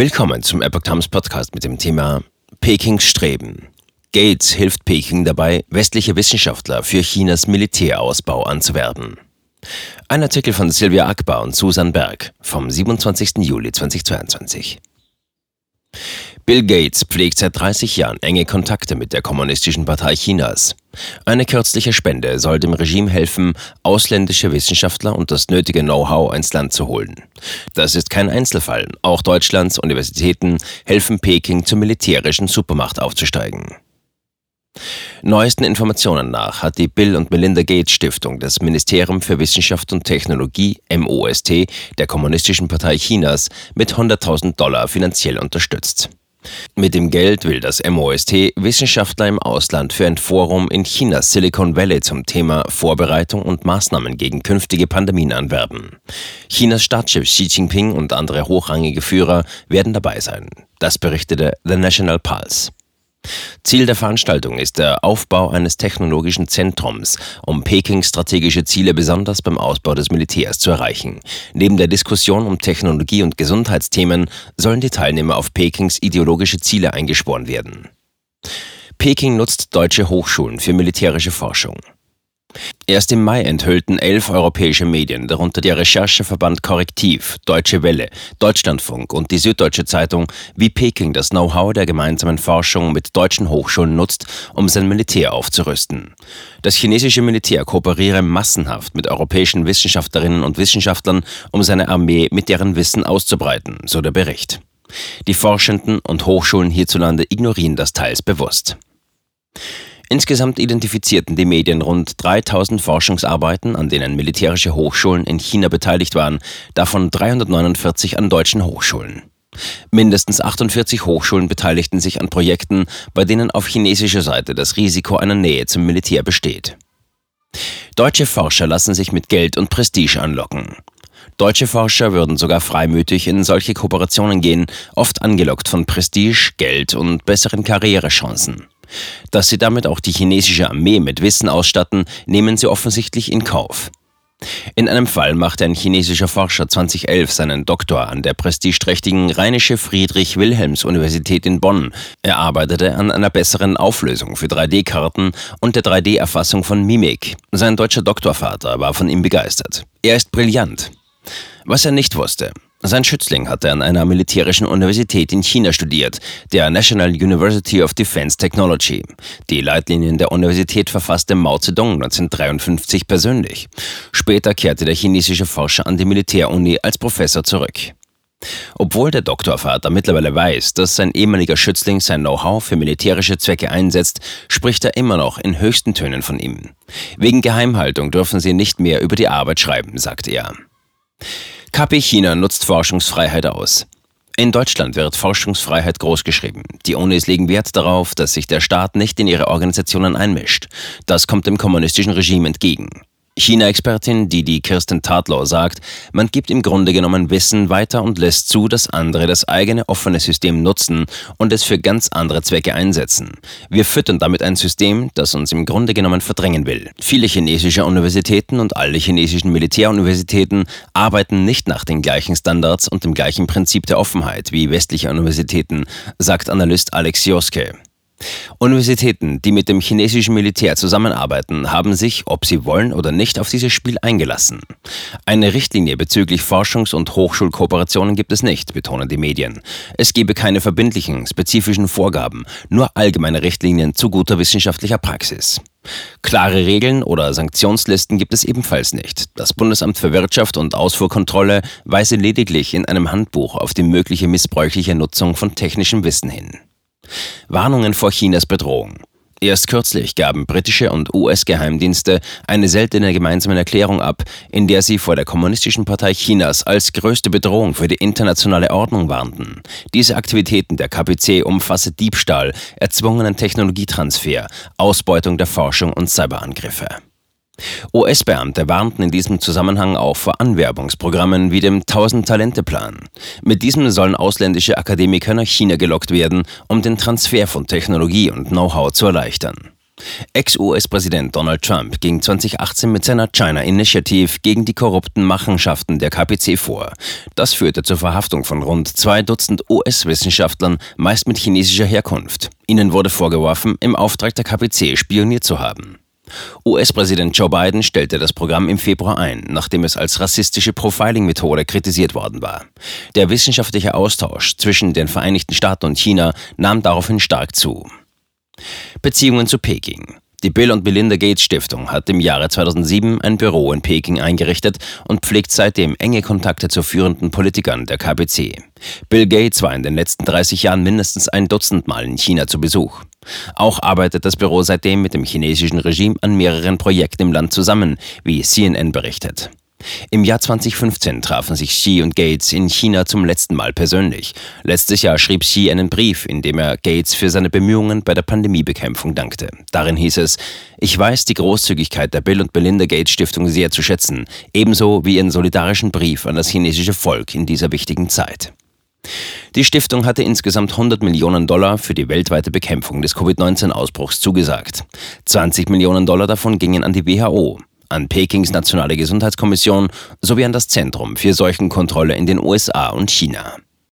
Willkommen zum Epoch Times Podcast mit dem Thema Pekings Streben. Gates hilft Peking dabei, westliche Wissenschaftler für Chinas Militärausbau anzuwerben. Ein Artikel von Sylvia Akbar und Susan Berg vom 27. Juli 2022. Bill Gates pflegt seit 30 Jahren enge Kontakte mit der Kommunistischen Partei Chinas. Eine kürzliche Spende soll dem Regime helfen, ausländische Wissenschaftler und das nötige Know-how ins Land zu holen. Das ist kein Einzelfall. Auch Deutschlands Universitäten helfen Peking zur militärischen Supermacht aufzusteigen. Neuesten Informationen nach hat die Bill und Melinda Gates Stiftung das Ministerium für Wissenschaft und Technologie MOST der Kommunistischen Partei Chinas mit 100.000 Dollar finanziell unterstützt. Mit dem Geld will das MOST Wissenschaftler im Ausland für ein Forum in Chinas Silicon Valley zum Thema Vorbereitung und Maßnahmen gegen künftige Pandemien anwerben. Chinas Staatschef Xi Jinping und andere hochrangige Führer werden dabei sein. Das berichtete The National Pulse. Ziel der Veranstaltung ist der Aufbau eines technologischen Zentrums, um Pekings strategische Ziele besonders beim Ausbau des Militärs zu erreichen. Neben der Diskussion um Technologie- und Gesundheitsthemen sollen die Teilnehmer auf Pekings ideologische Ziele eingesporen werden. Peking nutzt deutsche Hochschulen für militärische Forschung. Erst im Mai enthüllten elf europäische Medien, darunter der Rechercheverband Korrektiv, Deutsche Welle, Deutschlandfunk und die Süddeutsche Zeitung, wie Peking das Know-how der gemeinsamen Forschung mit deutschen Hochschulen nutzt, um sein Militär aufzurüsten. Das chinesische Militär kooperiere massenhaft mit europäischen Wissenschaftlerinnen und Wissenschaftlern, um seine Armee mit deren Wissen auszubreiten, so der Bericht. Die Forschenden und Hochschulen hierzulande ignorieren das teils bewusst. Insgesamt identifizierten die Medien rund 3000 Forschungsarbeiten, an denen militärische Hochschulen in China beteiligt waren, davon 349 an deutschen Hochschulen. Mindestens 48 Hochschulen beteiligten sich an Projekten, bei denen auf chinesischer Seite das Risiko einer Nähe zum Militär besteht. Deutsche Forscher lassen sich mit Geld und Prestige anlocken. Deutsche Forscher würden sogar freimütig in solche Kooperationen gehen, oft angelockt von Prestige, Geld und besseren Karrierechancen. Dass sie damit auch die chinesische Armee mit Wissen ausstatten, nehmen sie offensichtlich in Kauf. In einem Fall machte ein chinesischer Forscher 2011 seinen Doktor an der prestigeträchtigen Rheinische Friedrich-Wilhelms-Universität in Bonn. Er arbeitete an einer besseren Auflösung für 3D-Karten und der 3D-Erfassung von Mimik. Sein deutscher Doktorvater war von ihm begeistert. Er ist brillant. Was er nicht wusste, sein Schützling hatte an einer militärischen Universität in China studiert, der National University of Defense Technology. Die Leitlinien der Universität verfasste Mao Zedong 1953 persönlich. Später kehrte der chinesische Forscher an die Militäruni als Professor zurück. Obwohl der Doktorvater mittlerweile weiß, dass sein ehemaliger Schützling sein Know-how für militärische Zwecke einsetzt, spricht er immer noch in höchsten Tönen von ihm. Wegen Geheimhaltung dürfen sie nicht mehr über die Arbeit schreiben, sagt er. KP China nutzt Forschungsfreiheit aus. In Deutschland wird Forschungsfreiheit großgeschrieben. Die Unis legen Wert darauf, dass sich der Staat nicht in ihre Organisationen einmischt. Das kommt dem kommunistischen Regime entgegen. China-Expertin Didi Kirsten Tadlow sagt, man gibt im Grunde genommen Wissen weiter und lässt zu, dass andere das eigene offene System nutzen und es für ganz andere Zwecke einsetzen. Wir füttern damit ein System, das uns im Grunde genommen verdrängen will. Viele chinesische Universitäten und alle chinesischen Militäruniversitäten arbeiten nicht nach den gleichen Standards und dem gleichen Prinzip der Offenheit wie westliche Universitäten, sagt Analyst Alex Joske. Universitäten, die mit dem chinesischen Militär zusammenarbeiten, haben sich, ob sie wollen oder nicht, auf dieses Spiel eingelassen. Eine Richtlinie bezüglich Forschungs- und Hochschulkooperationen gibt es nicht, betonen die Medien. Es gebe keine verbindlichen, spezifischen Vorgaben, nur allgemeine Richtlinien zu guter wissenschaftlicher Praxis. Klare Regeln oder Sanktionslisten gibt es ebenfalls nicht. Das Bundesamt für Wirtschaft und Ausfuhrkontrolle weise lediglich in einem Handbuch auf die mögliche missbräuchliche Nutzung von technischem Wissen hin. Warnungen vor Chinas Bedrohung. Erst kürzlich gaben britische und US-Geheimdienste eine seltene gemeinsame Erklärung ab, in der sie vor der Kommunistischen Partei Chinas als größte Bedrohung für die internationale Ordnung warnten. Diese Aktivitäten der KPC umfassen Diebstahl, erzwungenen Technologietransfer, Ausbeutung der Forschung und Cyberangriffe. US-Beamte warnten in diesem Zusammenhang auch vor Anwerbungsprogrammen wie dem 1000-Talente-Plan. Mit diesem sollen ausländische Akademiker nach China gelockt werden, um den Transfer von Technologie und Know-how zu erleichtern. Ex-US-Präsident Donald Trump ging 2018 mit seiner China Initiative gegen die korrupten Machenschaften der KPC vor. Das führte zur Verhaftung von rund zwei Dutzend US-Wissenschaftlern, meist mit chinesischer Herkunft. Ihnen wurde vorgeworfen, im Auftrag der KPC spioniert zu haben. US-Präsident Joe Biden stellte das Programm im Februar ein, nachdem es als rassistische Profiling-Methode kritisiert worden war. Der wissenschaftliche Austausch zwischen den Vereinigten Staaten und China nahm daraufhin stark zu. Beziehungen zu Peking. Die Bill und Melinda Gates Stiftung hat im Jahre 2007 ein Büro in Peking eingerichtet und pflegt seitdem enge Kontakte zu führenden Politikern der KPC. Bill Gates war in den letzten 30 Jahren mindestens ein Dutzend Mal in China zu Besuch. Auch arbeitet das Büro seitdem mit dem chinesischen Regime an mehreren Projekten im Land zusammen, wie CNN berichtet. Im Jahr 2015 trafen sich Xi und Gates in China zum letzten Mal persönlich. Letztes Jahr schrieb Xi einen Brief, in dem er Gates für seine Bemühungen bei der Pandemiebekämpfung dankte. Darin hieß es, ich weiß die Großzügigkeit der Bill und Belinda Gates Stiftung sehr zu schätzen, ebenso wie ihren solidarischen Brief an das chinesische Volk in dieser wichtigen Zeit. Die Stiftung hatte insgesamt 100 Millionen Dollar für die weltweite Bekämpfung des Covid-19-Ausbruchs zugesagt. 20 Millionen Dollar davon gingen an die WHO an Pekings Nationale Gesundheitskommission sowie an das Zentrum für Seuchenkontrolle in den USA und China.